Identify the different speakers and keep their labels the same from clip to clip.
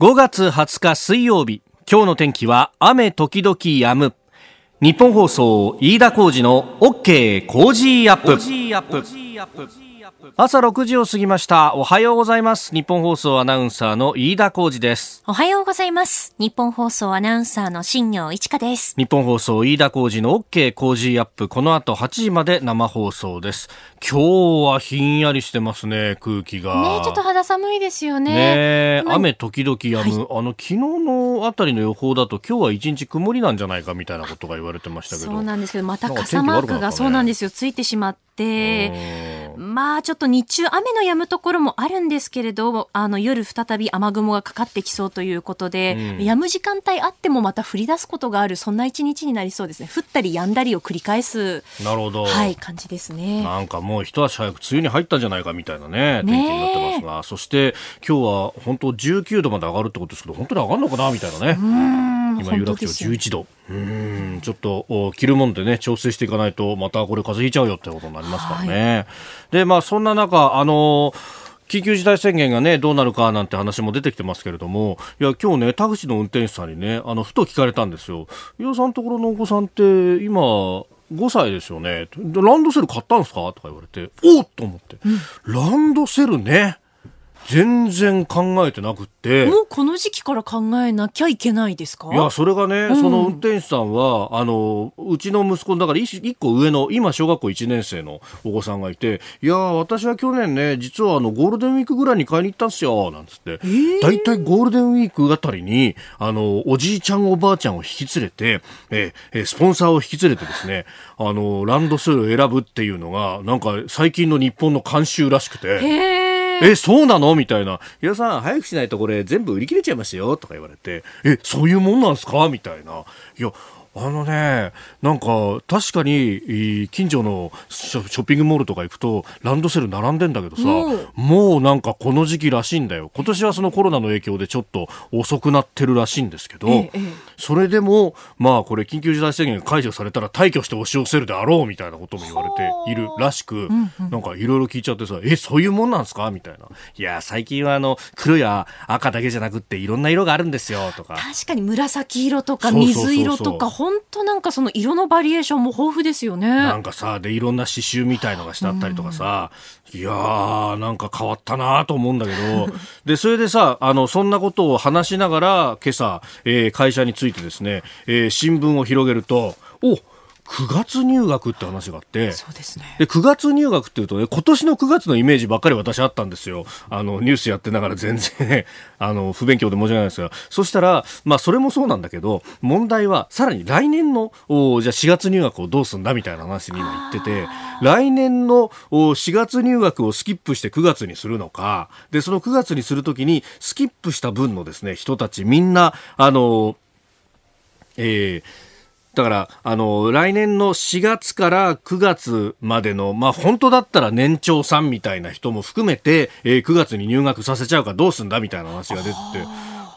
Speaker 1: 5月20日水曜日。今日の天気は雨時々止む。ニッポン放送飯田浩司の OK Cozy up。朝6時を過ぎました。おはようございます。ニッポン放送アナウンサーの飯田浩司です。
Speaker 2: おはようございます。ニッポン放送アナウンサーの新行市佳です。
Speaker 1: ニッポン放送飯田浩司の OK Cozy up。この後8時まで生放送です。今日はひんやりしてますね空気が。
Speaker 2: ねちょっと肌寒いですよね。
Speaker 1: ね雨時々止む、はい、あの昨日のあたりの予報だと今日は一日曇りなんじゃないかみたいなことが言われてましたけど。
Speaker 2: そうなんですけどまた傘マークが、ね、そうなんですよ。ついてしまってまあちょっと日中雨の止むところもあるんですけれどあの夜再び雨雲がかかってきそうということで、うん、止む時間帯あってもまた降り出すことがあるそんな一日になりそうですね。降ったり止んだりを繰り返す
Speaker 1: なるほど。
Speaker 2: はい感じですね。
Speaker 1: なんかもう一足早く梅雨に入ったんじゃないかみたいなね天気になってますが。そして今日は本当19度まで上がるってことですけど本当に上がるのかなみたいなね今有楽町11度。うんちょっと着るもんでね調整していかないとまたこれ風邪ひいちゃうよってことになりますからね、はい、でまあそんな中あの緊急事態宣言がね、どうなるかなんて話も出てきてますけれども、いや、今日ね、タクシーの運転手さんにね、あの、ふと聞かれたんですよ。伊代さんところのお子さんって、今、5歳ですよね。ランドセル買ったんですか？とか言われて、おっ！と思って、うん、ランドセルね。全然考えてなくって。
Speaker 2: もうこの時期から考えなきゃいけないですか？
Speaker 1: いやそれがね、うん、その運転手さんはあのうちの息子だから1個上の今小学校1年生のお子さんがいていや私は去年ね実はあのゴールデンウィークぐらいに買いに行ったんですよなんつって、えー、だいたいゴールデンウィークあたりにあのおじいちゃんおばあちゃんを引き連れて、えー、スポンサーを引き連れてですねあのランドセルを選ぶっていうのがなんか最近の日本の慣習らしくて。
Speaker 2: えー
Speaker 1: え、そうなの？みたいな。いやさん、早くしないとこれ全部売り切れちゃいますよ。とか言われて、え、そういうもんなんすか？みたいな。いや、あのね、なんか確かに近所のショッピングモールとか行くとランドセル並んでんだけどさ、うん、もうなんかこの時期らしいんだよ。今年はそのコロナの影響でちょっと遅くなってるらしいんですけど、ええ、それでもまあこれ緊急事態宣言が解除されたら退去して押し寄せるであろうみたいなことも言われているらしく、うんうん、なんかいろいろ聞いちゃってさ、え、そういうもんなんですかみたいな。いや、最近はあの黒や赤だけじゃなくっていろんな色があるんですよとか。
Speaker 2: 確かに紫色とか水色とか本当なんかその色のバリエーションも豊富ですよね。
Speaker 1: なんかさ、で、いろんな刺繍みたいのがしてあったりとかさ、いやー、なんか変わったなと思うんだけど、で、それでさ、あの、そんなことを話しながら、今朝、えー、会社についてですね、えー、新聞を広げると、お9月入学って話があって
Speaker 2: そうですね。
Speaker 1: で9月入学っていうとね今年の9月のイメージばっかり私あったんですよ。あのニュースやってながら全然 あの不勉強で申し訳ないですが。そしたらまあそれもそうなんだけど問題はさらに来年のおじゃあ4月入学をどうすんだみたいな話に今言ってて来年のお4月入学をスキップして9月にするのかでその9月にするときにスキップした分のですね人たちみんなあのえーだから、あの、来年の4月から9月までの、まあ、本当だったら年長さんみたいな人も含めて、えー、9月に入学させちゃうかどうすんだみたいな話が出てて、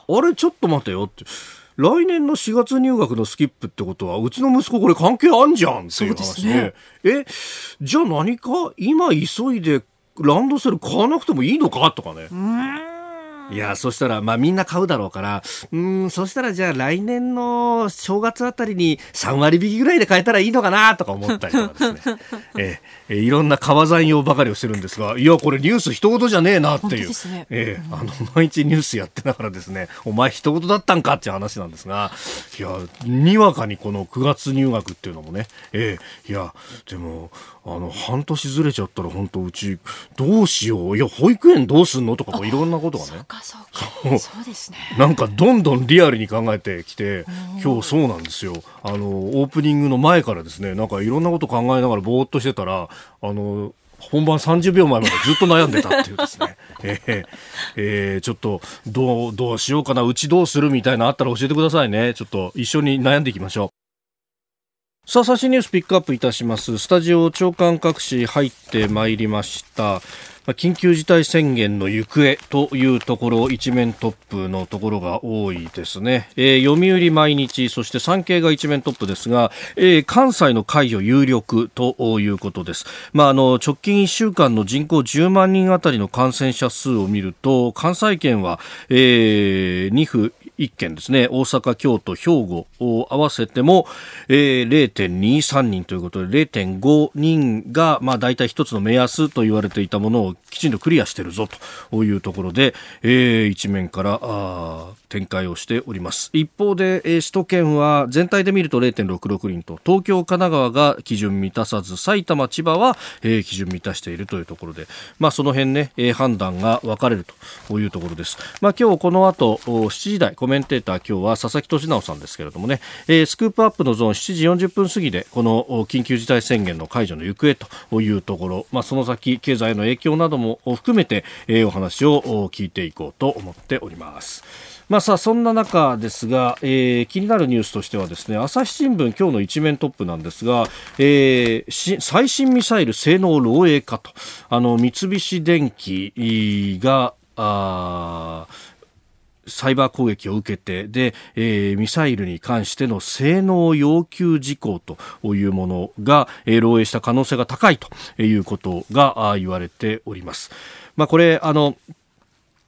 Speaker 1: あれ、ちょっと待てよって。来年の4月入学のスキップってことは、うちの息子これ関係あんじゃんっていう話で、ね、え、じゃあ何か今急いでランドセル買わなくてもいいのかとかね。いやそしたら、まあ、みんな買うだろうからうんそしたらじゃあ来年の正月あたりに3割引きぐらいで買えたらいいのかなとか思ったりとかですね、ええいろんな川山用ばかりをしてるんですがいやこれニュース一言じゃねえなっていう、ね、ええあの毎日ニュースやってながらですねお前一言だったんかっていう話なんですがいやにわかにこの9月入学っていうのもね、ええいやでもあの半年ずれちゃったら本当うちどうしよういや保育園どうすんのとかいろんなことがね。
Speaker 2: そうそうですね。
Speaker 1: なんかどんどんリアルに考えてきて今日そうなんですよ。あのオープニングの前からですねなんかいろんなこと考えながらぼーっとしてたらあの本番30秒前までずっと悩んでたっていうですね、えーえー、ちょっとどうどうしようかなうちどうするみたいなあったら教えてくださいねちょっと一緒に悩んでいきましょうさあ、最新ニュースピックアップいたします。スタジオ長官各紙入ってまいりました。緊急事態宣言の行方というところ一面トップのところが多いですね、えー、読売毎日そして産経が一面トップですが、えー、関西の解除有力ということです、まあ、あの直近1週間の人口10万人あたりの感染者数を見ると関西圏は、えー、2府1県ですね。大阪、京都、兵庫を合わせても、えー、0.23人ということで0.5人が、まあ、大体一つの目安と言われていたものをきちんとクリアしてるぞというところで、えー、一面からあ展開をしております一方で、えー、首都圏は全体で見ると0.66人と東京、神奈川が基準満たさず埼玉、千葉は、えー、基準満たしているというところで、まあ、その辺ね、えー、判断が分かれるというところです、まあ、今日この後7時台コメンテーター今日は佐々木俊直さんですけれどもね、えー、スクープアップのゾーン7時40分過ぎでこの緊急事態宣言の解除の行方というところ、まあ、その先経済への影響なども含めて、えー、お話を聞いていこうと思っております。まあさあそんな中ですが、えー、気になるニュースとしてはですね朝日新聞今日の一面トップなんですが、えー、最新ミサイル性能漏洩かとあの三菱電機があサイバー攻撃を受けてで、えー、ミサイルに関しての性能要求事項というものが、えー、漏洩した可能性が高いということが言われております。まあ、これあの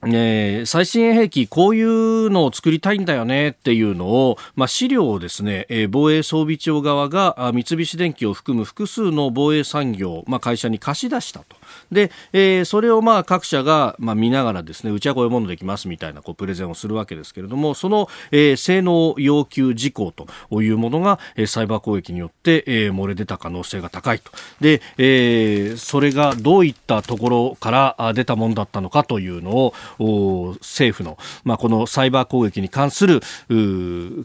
Speaker 1: えー、最新兵器こういうのを作りたいんだよねっていうのを、まあ、資料をですね、えー、防衛装備庁側が三菱電機を含む複数の防衛産業、まあ、会社に貸し出したと。で、えー、それをまあ各社がまあ見ながらですね、うちはこういうものできますみたいなこうプレゼンをするわけですけれども、その、えー、性能要求事項というものが、えー、サイバー攻撃によって、えー、漏れ出た可能性が高いと。で、えー、それがどういったところから出たものだったのかというのを、政府の、まあ、このサイバー攻撃に関する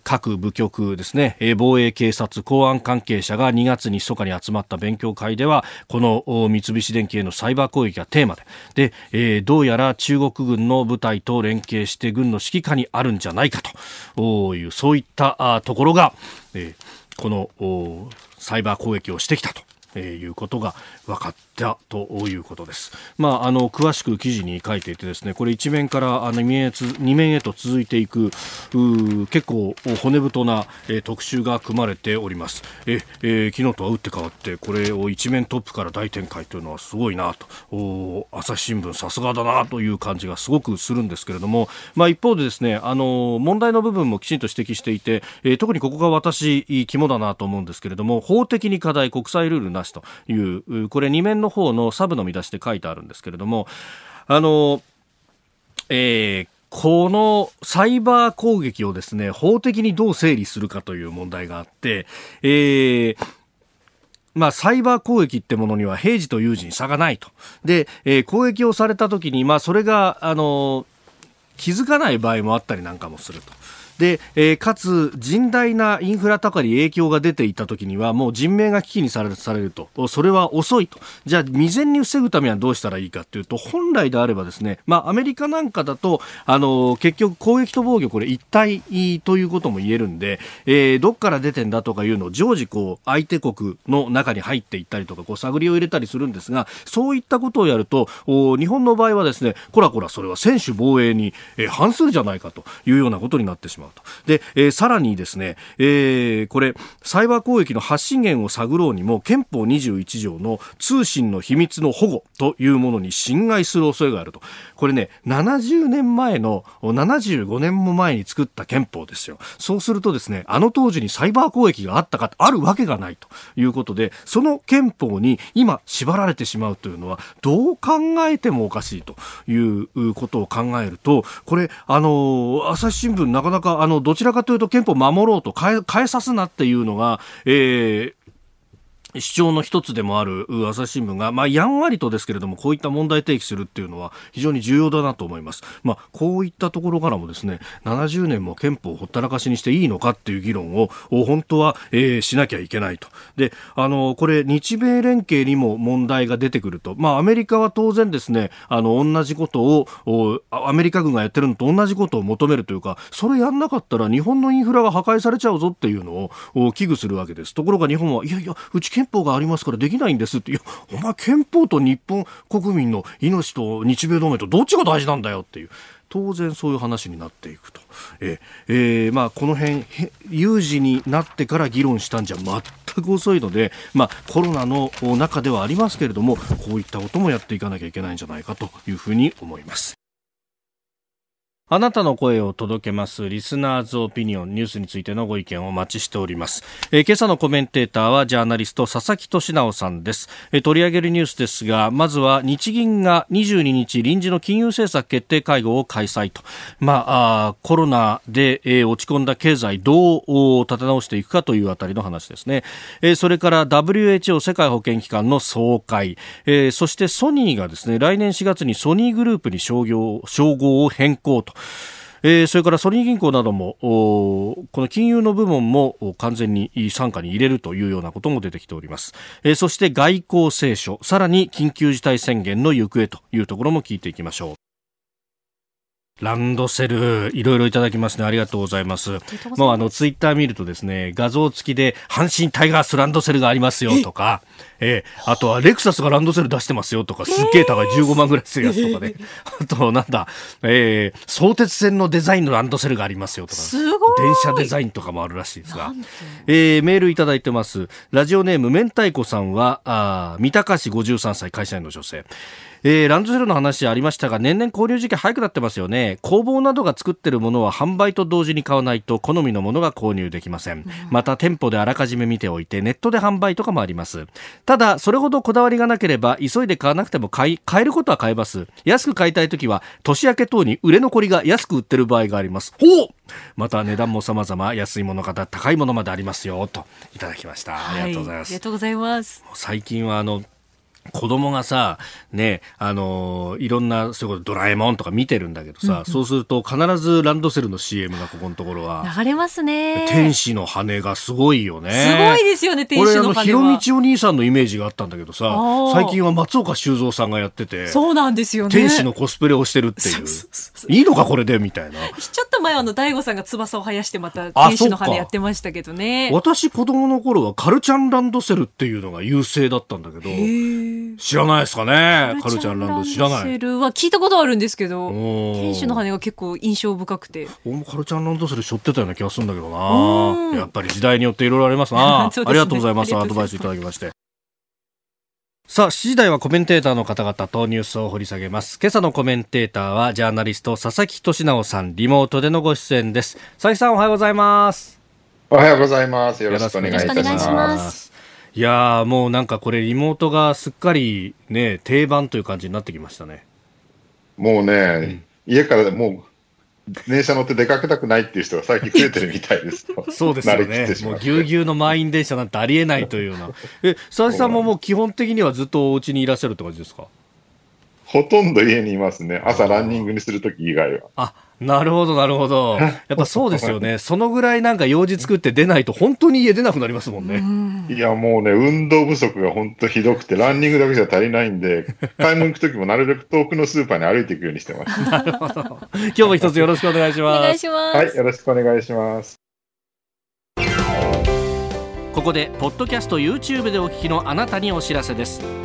Speaker 1: 各部局ですね、防衛警察、公安関係者が2月に密かに集まった勉強会では、この三菱電機へのサイバー攻撃がテーマで、で、えー、どうやら中国軍の部隊と連携して軍の指揮下にあるんじゃないかという、そういったところが、えー、このサイバー攻撃をしてきたと。え、いうことが分かったということです。まあ、あの詳しく記事に書いていてですねこれ一面からあの2面へ2面へと続いていく結構骨太な、えー、特集が組まれております。え、えー、昨日とは打って変わってこれを一面トップから大展開というのはすごいなと。お朝日新聞さすがだなという感じがすごくするんですけれども、まあ、一方でですねあの問題の部分もきちんと指摘していて、えー、特にここが私肝だなと思うんですけれども法的に課題国際ルールなというこれ2面の方のサブの見出しで書いてあるんですけれどもあの、えー、このサイバー攻撃をですね法的にどう整理するかという問題があって、えーまあ、サイバー攻撃ってものには平時と有事に差がないと。で、えー、攻撃をされた時に、まあ、それが、あの、気づかない場合もあったりなんかもすると。で、えー、かつ甚大なインフラとかに影響が出ていた時にはもう人命が危機にされされると。それは遅いと。じゃあ未然に防ぐためにはどうしたらいいかというと本来であればですね、まあ、アメリカなんかだとあの結局攻撃と防御これ一体ということも言えるんで、えー、どっから出てんだとかいうのを常時こう相手国の中に入っていったりとかこう探りを入れたりするんですがそういったことをやると日本の場合はですねこらこらそれは専守防衛に、えー、反するじゃないかというようなことになってしまう。と。で、えー、さらにですね、えー、これ、サイバー攻撃の発信源を探ろうにも、憲法21条の通信の秘密の保護というものに侵害する恐れがあると。これね、70年前の、75年も前に作った憲法ですよ。そうするとですね、あの当時にサイバー攻撃があったかあるわけがないということで、その憲法に今縛られてしまうというのは、どう考えてもおかしいということを考えると、これ、あの、朝日新聞なかなか、あの、どちらかというと憲法を守ろうと変え、変えさすなっていうのが、えー、主張の一つでもある朝日新聞が、まあ、やんわりとですけれども、こういった問題提起するっていうのは非常に重要だなと思います。まあ、こういったところからもですね、70年も憲法をほったらかしにしていいのかっていう議論を、本当は、えー、しなきゃいけないと。で、あの、これ、日米連携にも問題が出てくると。まあ、アメリカは当然ですね、あの、同じことを、アメリカ軍がやってるのと同じことを求めるというか、それやんなかったら日本のインフラが破壊されちゃうぞっていうのを危惧するわけです。ところが日本は、いやいや、うち憲憲法がありますからできないんですって、いや、お前憲法と日本国民の命と日米同盟とどっちが大事なんだよっていう。当然そういう話になっていくと、ええー、まあ、この辺有事になってから議論したんじゃ全く遅いので、まあ、コロナの中ではありますけれどもこういったこともやっていかなきゃいけないんじゃないかというふうに思います。あなたの声を届けますリスナーズオピニオンニュースについてのご意見をお待ちしております、えー、今朝のコメンテーターはジャーナリスト佐々木俊直さんです、えー、取り上げるニュースですがまずは日銀が22日臨時の金融政策決定会合を開催と。まああコロナで、えー、落ち込んだ経済どう立て直していくかというあたりの話ですね、えー、それから WHO 世界保健機関の総会、えー、そしてソニーがですね来年4月にソニーグループに商業称号を変更と。えー、それからソニー銀行などもこの金融の部門も完全に傘下に入れるというようなことも出てきております、えー、そして外交青書さらに緊急事態宣言の行方というところも聞いていきましょうランドセル、いろいろいただきますね。ありがとうございます。もうあの、ツイッター見るとですね、画像付きで、阪神タイガースランドセルがありますよとか、えー、あとはレクサスがランドセル出してますよとか、すっげえ高い15万ぐらいするやつとかね。あと、なんだ、えー、相鉄線のデザインのランドセルがありますよとか、
Speaker 2: すごい。
Speaker 1: 電車デザインとかもあるらしいですが、えー、メールいただいてます。ラジオネーム、明太子さんは、あ三鷹市53歳会社員の女性。えー、ランドセルの話ありましたが年々購入時期早くなってますよね。工房などが作っているものは販売と同時に買わないと好みのものが購入できません。また店舗であらかじめ見ておいてネットで販売とかもありますただそれほどこだわりがなければ急いで買わなくても買い買えることは買えます。安く買いたい時は年明け等に売れ残りが安く売ってる場合があります。ほう!また値段も様々安いものから高いものまでありますよといただきました、はい、ありがとうございます。
Speaker 2: ありがとうございます。
Speaker 1: 最近はあの子供がさ、ね、あのいろんな、そういうこと、ドラえもんとか見てるんだけどさ、うんうん、そうすると必ずランドセルの CM がここのところは。
Speaker 2: 流れますね。
Speaker 1: 天使の羽がすごいよね。
Speaker 2: すごいですよね、天使の羽は。俺、あの、ひ
Speaker 1: ろみちお兄さんのイメージがあったんだけどさ、最近は松岡修造さんがやってて、
Speaker 2: そうなんですよね。
Speaker 1: 天使のコスプレをしてるっていう。いいのか、これでみたいな。
Speaker 2: ちょっと前はあの、大悟さんが翼を生やしてまた天使の羽やってましたけどね。
Speaker 1: 私、子供の頃はカルチャンランドセルっていうのが優勢だったんだけど、知らないですかねカルチャンランド知らない。
Speaker 2: セルは聞いたことあるんですけど、天使の羽が結構印象深くて。
Speaker 1: 俺もカルチャンランドセル背負ってたような気がするんだけどな。やっぱり時代によっていろいろありますな。すね、ありがとうございます。アドバイスいただきまして。さあ、7時台はコメンテーターの方々とニュースを掘り下げます。今朝のコメンテーターは、ジャーナリスト、佐々木俊直さん、リモートでのご出演です。佐々木さん、おはようございます。
Speaker 3: おはようございます。よろしくお願いいたします。
Speaker 1: いやもうなんかこれリモートがすっかりね、定番という感じになってきましたね。
Speaker 3: もうね、うん、家からもう、電車乗って出かけたくないっていう人が最近増えてるみたいです
Speaker 1: そうですよね。もうぎゅうぎゅうの満員電車なんてありえないというような。え、佐々木さんももう基本的にはずっとお家にいらっしゃるって感じですか？
Speaker 3: ほとんど家にいますね。朝ランニングにするとき以外は。
Speaker 1: あ、なるほど、なるほど。やっぱそうですよね。そのぐらいなんか用事作って出ないと本当に家出なくなりますもんね。
Speaker 3: いや、もうね、運動不足が本当ひどくて、ランニングだけじゃ足りないんで、買い物行くときもなるべく遠くのスーパーに歩いていくようにしてます。なるほど。
Speaker 1: 今日も一つよろしくお願いします。お願いし
Speaker 2: ます。
Speaker 3: はい、よろしくお願いします。
Speaker 1: ここで、ポッドキャスト YouTube でお聞きのあなたにお知らせです。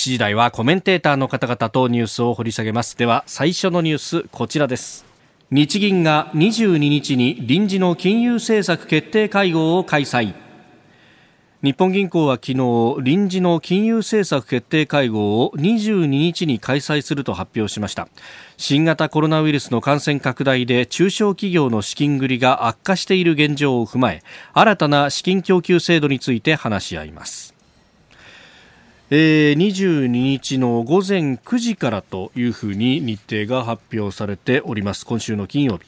Speaker 1: 7時台はコメンテーターの方々とニュースを掘り下げます。では最初のニュースこちらです。日銀が22日に臨時の金融政策決定会合を開催。日本銀行は昨日臨時の金融政策決定会合を22日に開催すると発表しました。新型コロナウイルスの感染拡大で中小企業の資金繰りが悪化している現状を踏まえ新たな資金供給制度について話し合います。えー、22日の午前9時からというふうに日程が発表されております今週の金曜日、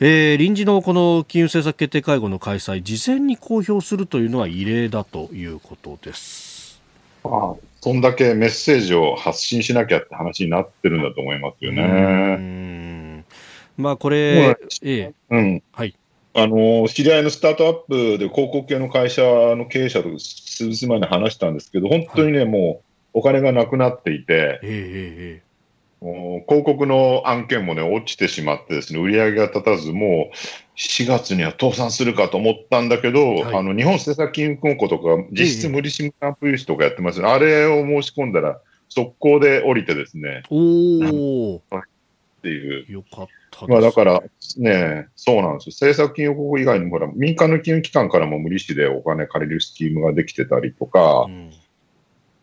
Speaker 1: えー、臨時のこの金融政策決定会合の開催事前に公表するというのは異例だということです
Speaker 3: あ
Speaker 4: そんだけメッセージを発信しなきゃって話になってるんだと思いますよね。
Speaker 1: まあこれ、え
Speaker 4: え、うん。
Speaker 1: はい。
Speaker 4: あの、知り合いのスタートアップで広告系の会社の経営者と数日前に話したんですけど、本当にね、はい、もうお金がなくなっていて、
Speaker 1: ええ
Speaker 4: 広告の案件もね、落ちてしまってですね、売り上げが立たず、もう4月には倒産するかと思ったんだけど、はい、あの、日本政策金融公庫とか、実質無利子無担保融資とかやってますよね。あれを申し込んだら、速攻で降りてですね。
Speaker 1: お
Speaker 4: っていう。
Speaker 1: よかった
Speaker 4: まあだからね、そうなんですよ。政策金融公庫以外にも、ほら、民間の金融機関からも無利子でお金借りるスキームができてたりとか、うん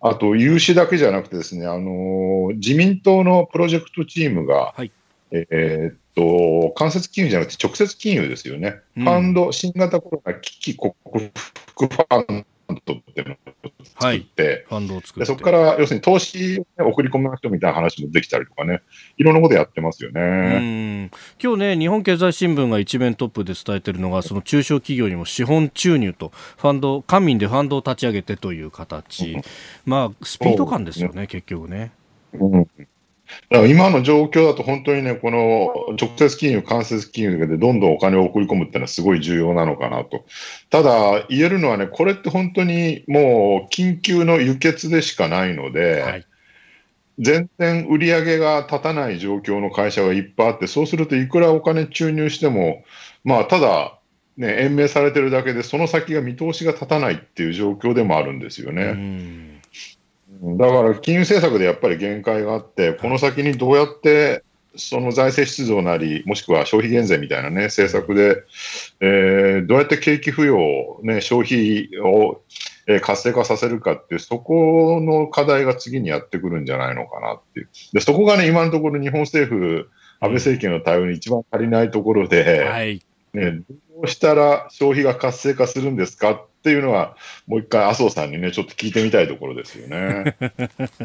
Speaker 4: あと、融資だけじゃなくてですね、あのー、自民党のプロジェクトチームが、
Speaker 1: はい、
Speaker 4: えー、っと、間接金融じゃなくて直接金融ですよね。うん、ファンド、新型コロナ危機克服ファンドってい。うのを作って、
Speaker 1: ファンドを作
Speaker 4: って。そこから要するに投資を、送り込む人みたいな話もできたりとかね、いろんなことやってますよね。
Speaker 1: 今日ね、日本経済新聞が一面トップで伝えているのが、その中小企業にも資本注入と、ファンド、官民でファンドを立ち上げてという形、まあ、スピード感ですよね、ね。結局ね。
Speaker 4: うん今の状況だと本当にね、この直接金融、間接金融でどんどんお金を送り込むっていうのはすごい重要なのかなと。ただ、言えるのはね、これって本当にもう緊急の輸血でしかないので、はい、全然売り上げが立たない状況の会社がいっぱいあって、そうするといくらお金注入しても、まあ、ただ、ね、延命されてるだけで、その先が見通しが立たないっていう状況でもあるんですよね。だから金融政策でやっぱり限界があって、この先にどうやってその財政出動なり、もしくは消費減税みたいなね、政策で、えー、どうやって景気浮揚、ね、消費を、えー、活性化させるかっていう、そこの課題が次にやってくるんじゃないのかなっていう。で、そこがね、今のところ日本政府、安倍政権の対応に一番足りないところで、
Speaker 1: はい、
Speaker 4: ね、どうしたら消費が活性化するんですかっていうのは、もう一回、麻生さんにね、ちょっと聞いてみたいところですよね。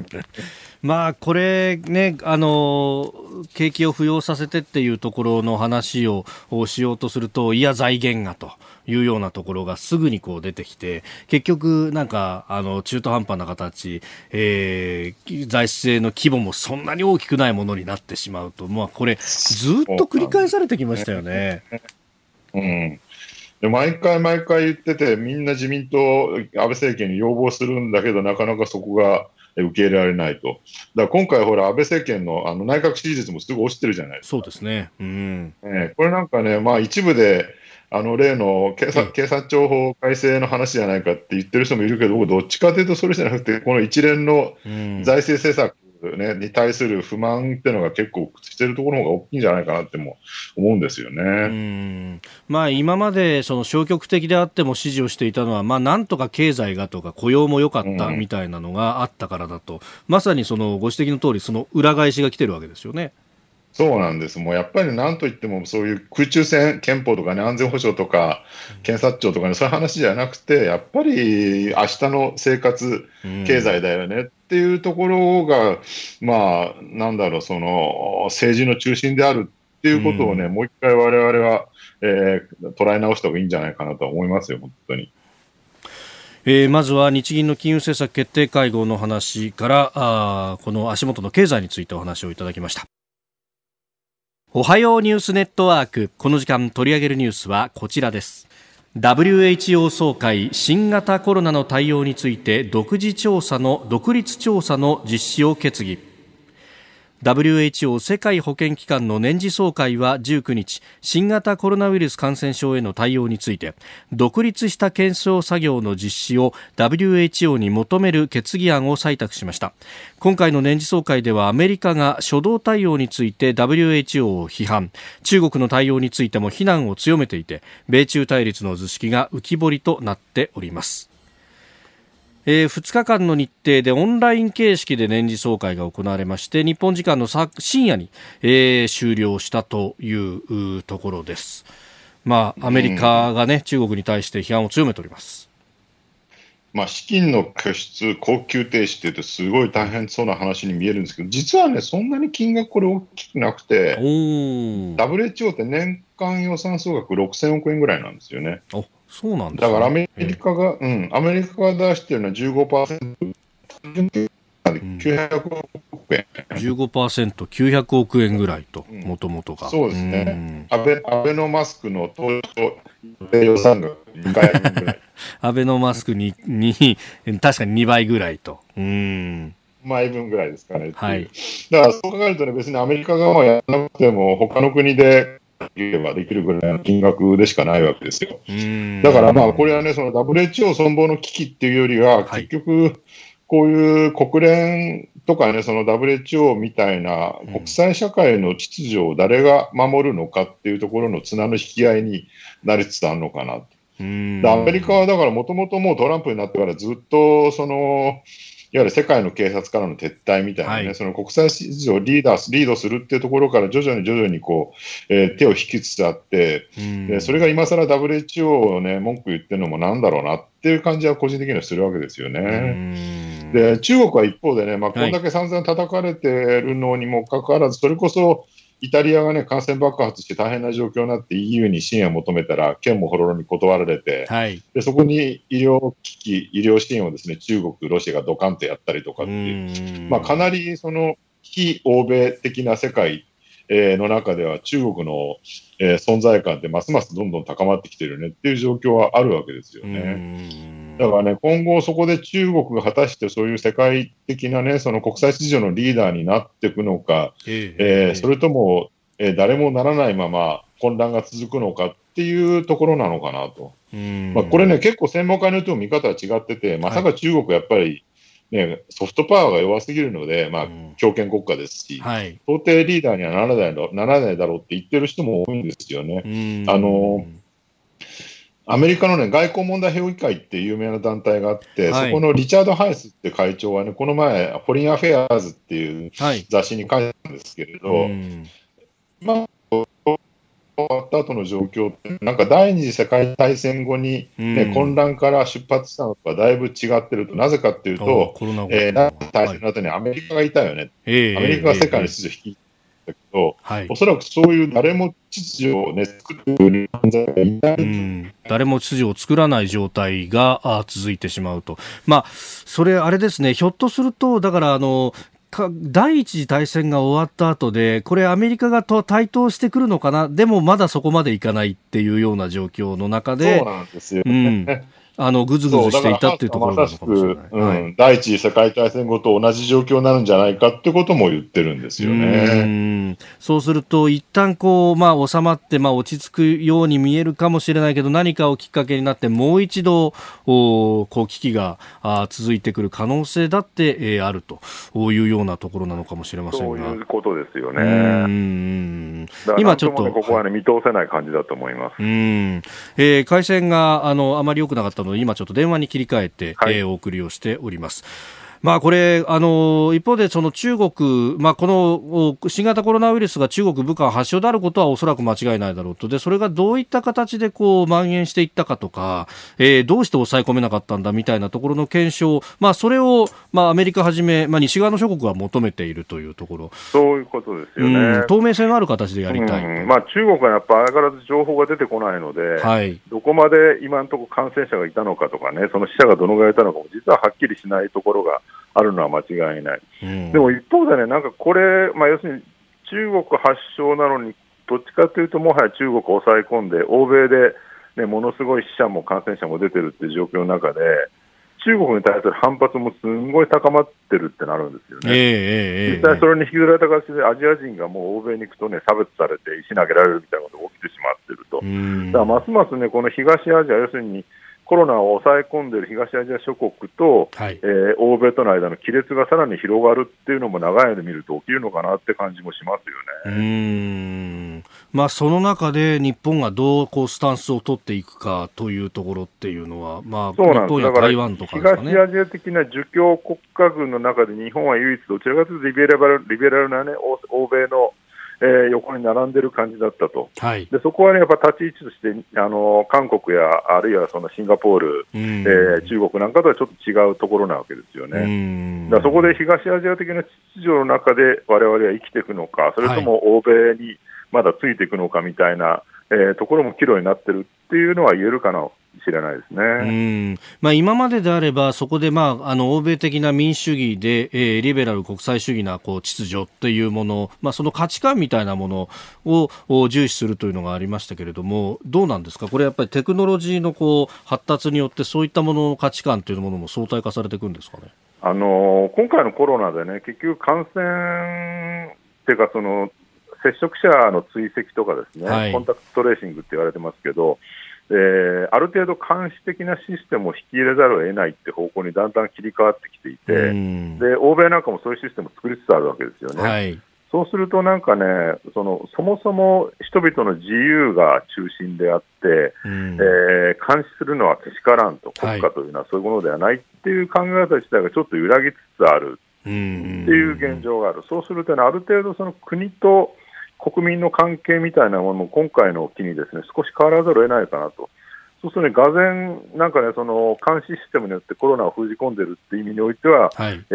Speaker 1: まあ、これね、あの、景気を浮揚させてっていうところの話をしようとすると、いや、財源がと。いうようなところがすぐにこう出てきて結局なんかあの中途半端な形、えー、財政の規模もそんなに大きくないものになってしまうとまあこれずっと繰り返されてきましたよね。
Speaker 4: うん、で毎回毎回言ってて、みんな自民党、安倍政権に要望するんだけど、なかなかそこが受け入れられないと。だから今回、ほら、安倍政権のあの内閣支持率もすぐ落ちてるじゃないですか。
Speaker 1: そうですね。うん。
Speaker 4: ね、これなんかね、まあ一部で、あの例の警察警察庁法改正の話じゃないかって言ってる人もいるけど、僕、どっちかというとそれじゃなくて、この一連の財政政策ね、に対する不満っていうのが結構してるところの方が大きいんじゃないかなっても思うんですよね。うん
Speaker 1: まあ、今までその消極的であっても支持をしていたのは、まあ、なんとか経済がとか雇用も良かったみたいなのがあったからだと、うん、まさにそのご指摘の通り、その裏返しが来てるわけですよね。
Speaker 4: そうなんです。もうやっぱりなんといってもそういう空中戦憲法とかね、安全保障とか、検察庁とかね、そういう話じゃなくて、やっぱり明日の生活、経済だよねっていうところが、まあ、なんだろう、その政治の中心であるっていうことをね、もう一回我々は、えー、捉え直した方がいいんじゃないかなと思いますよ、本当に。
Speaker 1: えー、まずは日銀の金融政策決定会合の話からあこの足元の経済についてお話をいただきましたおはようニュースネットワーク。この時間取り上げるニュースはこちらです。WHO 総会新型コロナの対応について独自調査の独立調査の実施を決議。WHO 世界保健機関の年次総会は19日新型コロナウイルス感染症への対応について独立した検証作業の実施を WHO に求める決議案を採択しました。今回の年次総会ではアメリカが初動対応について WHO を批判。中国の対応についても非難を強めていて米中対立の図式が浮き彫りとなっております。えー、2日間の日程でオンライン形式で年次総会が行われまして日本時間の深夜に、えー、終了したというところです。まあ、アメリカがね、中国に対して批判を強めております。
Speaker 4: まあ、資金の拠出、恒久停止って言うと、すごい大変そうな話に見えるんですけど、実はね、そんなに金額、これ大きくなくて、WHO って年間予算総額6000億円ぐらいなんですよね。
Speaker 1: そうなん
Speaker 4: だ、ね、からアメリカが、うん、アメリカが出してるのは15% 900億円。
Speaker 1: 15%、900億円ぐらいと、もともとが。
Speaker 4: そうですね。安倍アベノマスクの当初予算額2倍ぐらい。
Speaker 1: アベノマスクにに確かに2倍ぐらいと。うん
Speaker 4: 枚分ぐらいですかね。
Speaker 1: はい。
Speaker 4: だからそう考えるとね、別にアメリカ側はやらなくても、他の国でればできるぐらいの金額でしかないわけですよ。だからまあ、これはね、その WHO 存亡の危機っていうよりは、結局、こういう国連とかね、その WHO みたいな国際社会の秩序を誰が守るのかっていうところの綱の引き合いになりつつあるのかな。アメリカはだからもともともうトランプになってからずっとそのいわゆる世界の警察からの撤退みたいなね、はい、その国際秩序をリーダーリードするっていうところから徐々に徐々にこう、えー、手を引きつつあって、でそれが今更 WHO をね、文句言ってるのもなんだろうなっていう感じは個人的にはするわけですよね。で、中国は一方でね、まあ、こんだけ散々叩かれてるのにもかかわらず、それこそ、イタリアがね、感染爆発して大変な状況になって EU に支援を求めたら、県もほろろに断られて、はい、でそこに医療機器、医療支援をですね、中国、ロシアがドカンとやったりとかっていう、まあ、かなりその非欧米的な世界の中では中国の、え存在感ってますますどんどん高まってきてるねっていう状況はあるわけですよね。だからね、今後そこで中国が果たしてそういう世界的なね、その国際秩序のリーダーになっていくのか、ええー、それとも、えー、誰もならないまま混乱が続くのかっていうところなのかなと。まあ、これね、結構専門家によっても見方は違ってて、まさか中国やっぱり、ね、ソフトパワーが弱すぎるので、まあ、強権国家ですし、はい、到底リーダーにはならないならないだろうって言ってる人も多いんですよね。あのアメリカの、ね、外交問題評議会っていう有名な団体があって、はい、そこのリチャード・ハイスって会長はね、この前、フォリン・アフェアーズっていう雑誌に書いたんですけれど、はい、まあ、終わった後の状況って、なんか第二次世界大戦後に、ね、うん、混乱から出発したのとはだいぶ違ってると、なぜかっていうと、えー、大戦の後にアメリカがいたよね、はい、アメリカが世界の秩序を引きだけど、はい、おそらくそういう誰も秩序を、ね、作る犯罪がいない、うん、
Speaker 1: 誰も秩序を作らない状態があ続いてしまうと、まあ、それ、あれですね、ひょっとすると、だからあの第一次大戦が終わった後で、これアメリカがと台頭してくるのかな、でもまだそこまでいかないっていうような状況の中で、
Speaker 4: そうなんですよ、ね、
Speaker 1: うんあの、ぐずぐずしていたっていうところなのかもしれない。
Speaker 4: うん、第一次世界大戦後と同じ状況になるんじゃないかってことも言ってるんですよね。
Speaker 1: うそうすると、一旦こう、まあ、収まって、まあ、落ち着くように見えるかもしれないけど、何かをきっかけになって、もう一度、おこう、危機があ続いてくる可能性だって、えー、あるというようなところなのかもしれませんが。
Speaker 4: そういうことですよね。今ちょっと。ここはね、見通せない感じだと思います。
Speaker 1: うん。えー、回線が、あの、あまり良くなかったので、今ちょっと電話に切り替えて、はい、えー、お送りをしております。まあ、これ、あの一方でその中国、まあ、この新型コロナウイルスが中国、武漢発祥であることはおそらく間違いないだろうと、でそれがどういった形でこう蔓延していったかとか、えー、どうして抑え込めなかったんだみたいなところの検証、まあ、それを、まあ、アメリカはじめ、まあ、西側の諸国は求めているというところ、
Speaker 4: そういうことですよね、う
Speaker 1: ん、透明性のある形でやりたい、う
Speaker 4: ん、まあ、中国はやっぱ相変わらず情報が出てこないので、はい、どこまで今のところ感染者がいたのかとかね、その死者がどのぐらいいたのかも、実ははっきりしないところが。あるのは間違いない、うん、でも一方でね、なんかこれ、まあ、要するに中国発祥なのに、どっちかというと、もはや中国を抑え込んで、欧米で、ね、ものすごい死者も感染者も出てるっていう状況の中で、中国に対する反発もすんごい高まってるってなるんですよね。えー、実際それに引きずられた形でアジア人がもう欧米に行くとね、差別されて石投げられるみたいなことが起きてしまってると。だからますますね、この東アジア、要するにコロナを抑え込んでいる東アジア諸国と、はい、えー、欧米との間の亀裂がさらに広がるっていうのも長い目で見ると起きるのかなって感じもしますよね。うん。
Speaker 1: まあ、その中で日本がどうこうスタンスを取っていくかというところっていうのは、まあ、
Speaker 4: そうなんです。台湾とか、ね、東アジア的な儒教国家軍の中で日本は唯一どちらかというとリベラルリベラルな、ね、欧米のえー、横に並んでる感じだったと、はい、でそこはね、やっぱ立ち位置としてあの韓国やあるいはそのシンガポール、えー、中国なんかとはちょっと違うところなわけですよね。だそこで東アジア的な秩序の中でわれわれは生きていくのか、それとも欧米にまだついていくのかみたいな、えー、ところも岐路になってるっていうのは言えるかなししれないですね。うん
Speaker 1: まあ、今までであれば、そこで、まあ、あの欧米的な民主主義で、えー、リベラル国際主義なこう秩序というもの、まあ、その価値観みたいなものを重視するというのがありましたけれども、どうなんですか、これやっぱりテクノロジーのこう発達によって、そういったものの価値観というものも相対化されていくんですかね？
Speaker 4: あの今回のコロナでね、結局、感染っていうか、その接触者の追跡とかですね、はい、コンタクトトレーシングって言われてますけど、えー、ある程度監視的なシステムを引き入れざるを得ないって方向にだんだん切り替わってきていて、で欧米なんかもそういうシステムを作りつつあるわけですよね。はい。そうするとなんかねその、そもそも人々の自由が中心であって、うん、えー、監視するのはけしからんと、国家というのはそういうものではないっていう考え方自体がちょっと揺らぎつつあるっていう現状がある、そうすると、ね、ある程度、その国と国民の関係みたいなものも今回の機にですね少し変わらざるを得ないかなと。そうするとね、がぜなんかね、その監視システムによってコロナを封じ込んでるっていう意味においては、はい、え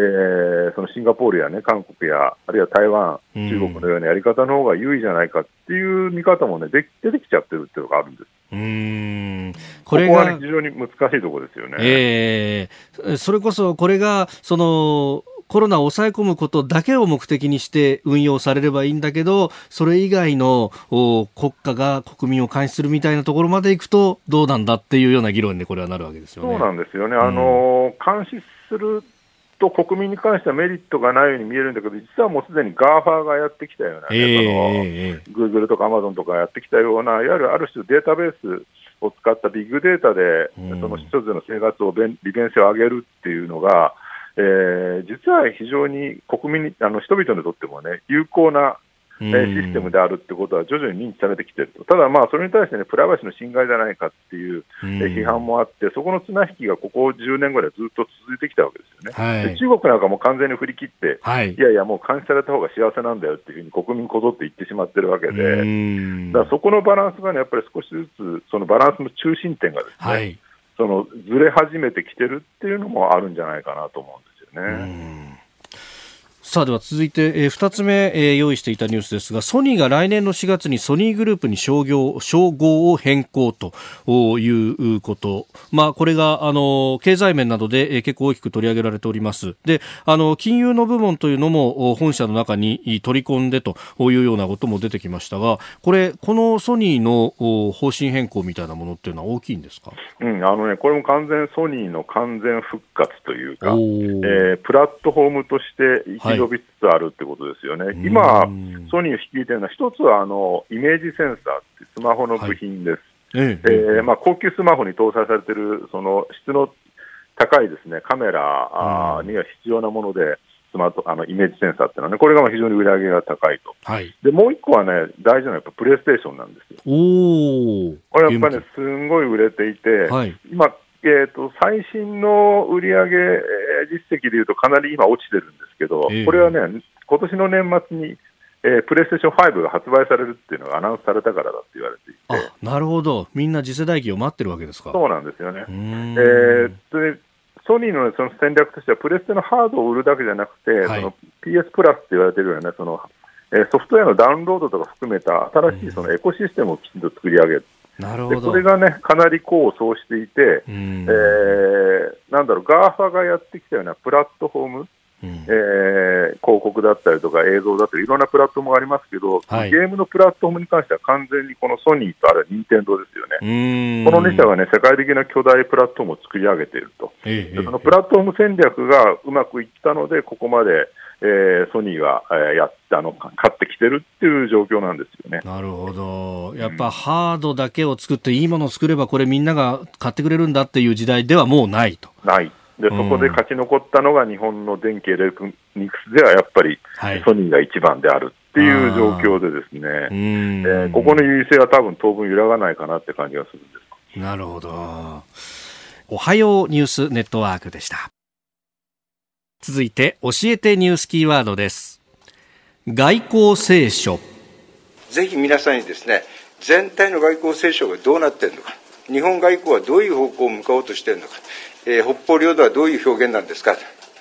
Speaker 4: ー、そのシンガポールやね、韓国や、あるいは台湾、中国のようなやり方の方が優位じゃないかっていう見方もね、で出てきちゃってるっていうのがあるんです。うんこれがここは、ね、非常に難しいところですよね。
Speaker 1: えー、それこそ、これが、その、コロナを抑え込むことだけを目的にして運用されればいいんだけど、それ以外の国家が国民を監視するみたいなところまでいくと、どうなんだっていうような議論にこれはなるわけですよね。
Speaker 4: そうなんですよね。あの、監視すると国民に関してはメリットがないように見えるんだけど、実はもうすでに GAFA がやってきたような、ね、えー、グーグルとかアマゾンとかやってきたような、いわゆるある種データベースを使ったビッグデータで、その人々の生活を利便性を上げるっていうのが、えー、実は非常に国民にあの人々にとってもね有効なシステムであるってことは徐々に認知されてきてると、ただ、まあそれに対して、ね、プライバシーの侵害じゃないかっていう批判もあって、そこの綱引きがここ10年ぐらいずっと続いてきたわけですよね、はい、中国なんかも完全に振り切って、はい、いやいや、もう監視された方が幸せなんだよっていうふうに国民こぞって言ってしまってるわけで、だからそこのバランスがね、やっぱり少しずつ、そのバランスの中心点がですね、はいそのずれ始めてきてるっていうのもあるんじゃないかなと思うんですよね。
Speaker 1: さあでは続いて、えー、2つ目、えー、用意していたニュースですがソニーが来年の4月にソニーグループに商業称号を変更ということ、まあ、これがあの経済面などで、えー、結構大きく取り上げられております。であの金融の部門というのも本社の中に取り込んでというようなことも出てきましたがこれこのソニーの方針変更みたいなものっていうのは大きいんですか、
Speaker 4: うん、あのね、これも完全ソニーの完全復活というか、えー、プラットフォームとして一度びつつあるってことですよね、はい、今、ソニーを率いているのは、一つはあのイメージセンサーってスマホの部品です。はい、えー、まあ、高級スマホに搭載されているその質の高いですねカメラには必要なもので、スマートあのイメージセンサーっていうのはね、これが非常に売り上げが高いと、はい、でもう一個はね、大事なのはやっぱプレイステーションなんですよ。おこれやっぱりね、すんごい売れていて、はい、今、えーと、最新の売上、え実績でいうと、かなり今、落ちてるんですけど、えー、これはね、今年の年末に、えー、プレイステーション5が発売されるっていうのがアナウンスされたからだって言われていて、
Speaker 1: なるほど、みんな次世代機を待ってるわけですか。
Speaker 4: そうなんですよね。えー、でソニーのその戦略としては、プレステのハードを売るだけじゃなくて、はい、その PS プラスって言われてるような、ね、そのえソフトウェアのダウンロードとか含めた新しいそのエコシステムをきちんと作り上げる。なるほど。これがね、かなり功を奏していて、えー、なんだろう、 GAFA がやってきたようなプラットフォーム、うん、えー、広告だったりとか映像だったり、いろんなプラットフォームがありますけど、はい、ゲームのプラットフォームに関しては完全にこのソニーとあと任天堂ですよね。この2社がね、世界的な巨大プラットフォームを作り上げていると。えー、そのプラットフォーム戦略がうまくいったので、ここまで、えー、ソニーは、えー、やあの買ってきてるっていう状況なんですよね。
Speaker 1: なるほど。やっぱハードだけを作っていいものを作ればこれみんなが買ってくれるんだっていう時代ではもうないと。
Speaker 4: ない。で、そこで勝ち残ったのが日本の電気エレクトニクスではやっぱりソニーが一番であるっていう状況でですね、えー、ここの優位性は多分当分揺らがないかなって感じがするんで
Speaker 1: す。なるほど。おはようニュースネットワークでした。続いて教えてニュースキーワードです。外交青書。
Speaker 5: ぜひ皆さんにですね全体の外交聖書がどうなっているのか日本外交はどういう方向を向かおうとしているのか、えー、北方領土はどういう表現なんですか、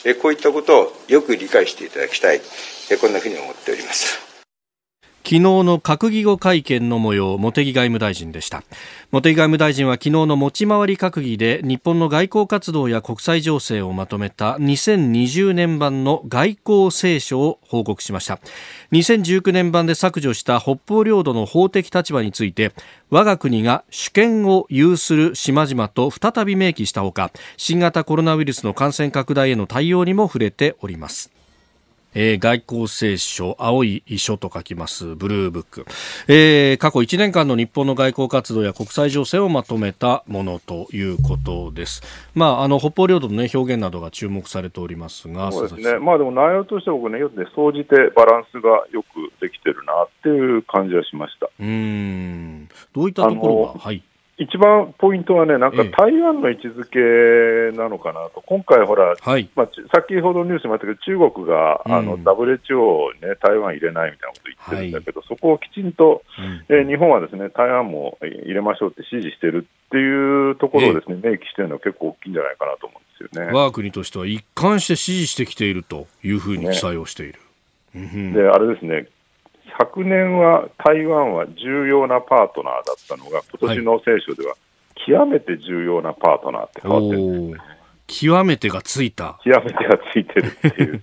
Speaker 5: えー、こういったことをよく理解していただきたい、えー、こんなふうに思っております。
Speaker 1: 昨日の閣議後会見の模様茂木外務大臣でした。茂木外務大臣は昨日の持ち回り閣議で日本の外交活動や国際情勢をまとめた2020年版の外交青書を報告しました。2019年版で削除した北方領土の法的立場について我が国が主権を有する島々と再び明記したほか新型コロナウイルスの感染拡大への対応にも触れております。えー、外交青書、青い遺書と書きます、ブルーブック。えー、過去1年間の日本の外交活動や国際情勢をまとめたものということです。まあ、あの、北方領土のね、表現などが注目されておりますが、
Speaker 4: そうですね。まあでも内容として僕ね、よくね、総じてバランスがよくできてるなっていう感じはしました。
Speaker 1: うん。どういったところがはい。
Speaker 4: 一番ポイントはね、なんか台湾の位置づけなのかなと、今回ほら、はい、まあ、先ほどニュースにもあったけど、中国が、うん、あの WHO に、ね、台湾入れないみたいなこと言ってるんだけど、はい、そこをきちんと、うん、えー、日本はですね台湾も入れましょうって指示してるっていうところをですね、明記してるのは結構大きいんじゃないかなと思うんですよね。
Speaker 1: 我が国としては一貫して支持してきているというふうに記載をしている。
Speaker 4: ね、であれですね昨年は台湾は重要なパートナーだったのが、今年の聖書では、極めて重要なパートナーって変わってるんですね。
Speaker 1: 極めてがついた。
Speaker 4: 極めてがついてるっていう、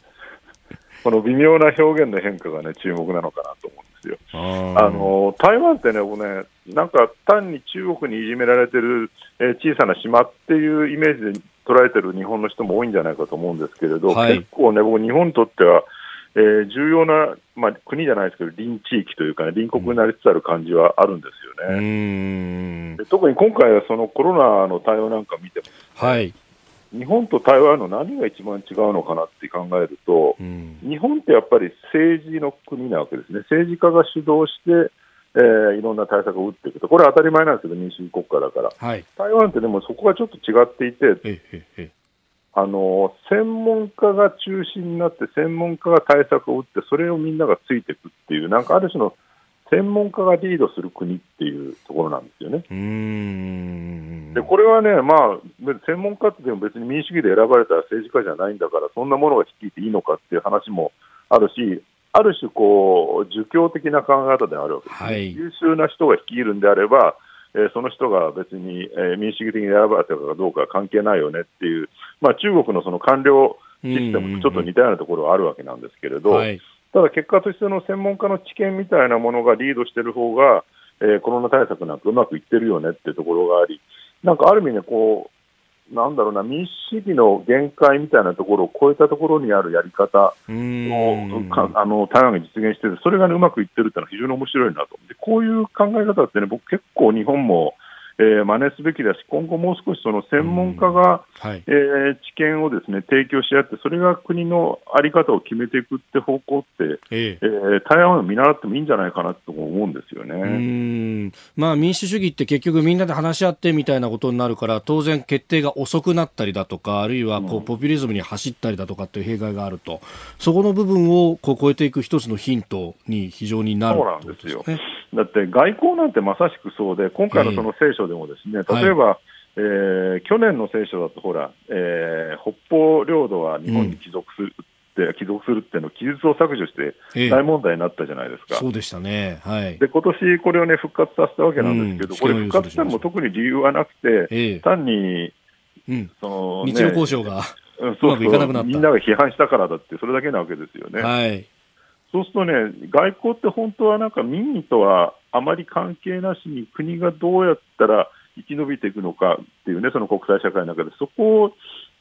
Speaker 4: この微妙な表現の変化がね、注目なのかなと思うんですよ。あの台湾ってね、僕ね、なんか単に中国にいじめられてる、えー、小さな島っていうイメージで捉えてる日本の人も多いんじゃないかと思うんですけれど、はい、結構ね、僕、日本にとっては、えー、重要な、まあ、国じゃないですけど、隣地域というか、ね、隣国になりつつある感じはあるんですよね。で特に今回はそのコロナの対応なんか見ても、
Speaker 1: はい、
Speaker 4: 日本と台湾の何が一番違うのかなって考えると、日本ってやっぱり政治の国なわけですね、政治家が主導して、えー、いろんな対策を打っていくと、これは当たり前なんですけど、民主主義国家だから、
Speaker 1: はい、
Speaker 4: 台湾ってでもそこがちょっと違っていて、あの専門家が中心になって、専門家が対策を打って、それをみんながついていくっていう、なんかある種の専門家がリードする国っていうところなんですよね。でこれはね、まあ、専門家ってでも別に民主主義で選ばれた政治家じゃないんだから、そんなものが率いていいのかっていう話もあるし、ある種こう、儒教的な考え方であるわけです、ね、はい、優秀な人が率いるんであれば、えー、その人が別に、えー、民主主義的に選ばれたかどうか関係ないよねっていう、まあ、中国のその官僚システムとちょっと似たようなところはあるわけなんですけれど、はい、ただ結果としての専門家の知見みたいなものがリードしている方が、えー、コロナ対策なんかうまくいってるよねっていうところがあり、なんかある意味ね、こう、なんだろうな、民主主義の限界みたいなところを超えたところにあるやり方をあの台湾が実現している、それが、ね、うまくいってるっていうのは非常に面白いなと。でこういう考え方ってね、僕結構日本もえー、真似すべきだし、今後もう少しその専門家が、はい、えー、知見をですね提供し合って、それが国の在り方を決めていくって方向って、えー、えー、台湾を見習ってもいいんじゃないかなと思うんですよね。
Speaker 1: うん。まあ、民主主義って結局みんなで話し合ってみたいなことになるから、当然決定が遅くなったりだとか、あるいはこう、ポピュリズムに走ったりだとかっていう弊害があると、そこの部分をこう超えていく一つのヒントに非常になる、
Speaker 4: そうなんですよ。だって外交なんてまさしくそうで、今回のその聖書でもですね、例えば、はい、えー、去年の聖書だと、ほら、えー、北方領土は日本に帰属する。うん帰属するっていうのを記述を削除して大問題になったじゃないですか。え
Speaker 1: そうでしたね。はい。
Speaker 4: で、今年これをね、復活させたわけなんですけど、うん、これ復活しても特に理由はなくて、え単に、
Speaker 1: うん、その、ね、日露交渉がう
Speaker 4: まくいかなくなった。みんなが批判したからだって、それだけなわけですよね。
Speaker 1: はい。
Speaker 4: そうするとね、外交って本当はなんか民意とはあまり関係なしに国がどうやったら生き延びていくのかっていうね、その国際社会の中で、そこを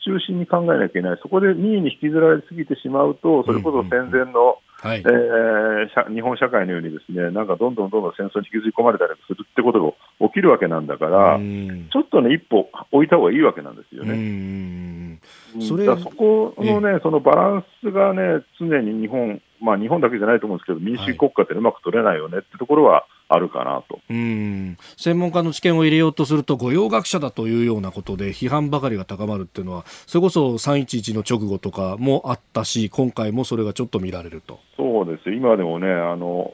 Speaker 4: 中心に考えなきゃいけない、そこで民意に引きずられすぎてしまうと、それこそ戦前の、はい、えー、日本社会のようにですねなんかどんどんどんどん戦争に引きずり込まれたりするってことが起きるわけなんだから、ちょっとね、一歩置いた方がいいわけなんですよね。それそこのね、そのバランスがね、常に日本、まあ、日本だけじゃないと思うんですけど、民主主義国家ってうまく取れないよねってところはあるかなと。
Speaker 1: うん。専門家の知見を入れようとすると、御用学者だというようなことで、批判ばかりが高まるっていうのは、それこそ311の直後とかもあったし、今回もそれがちょっと見られると。
Speaker 4: そうです今でもね、あの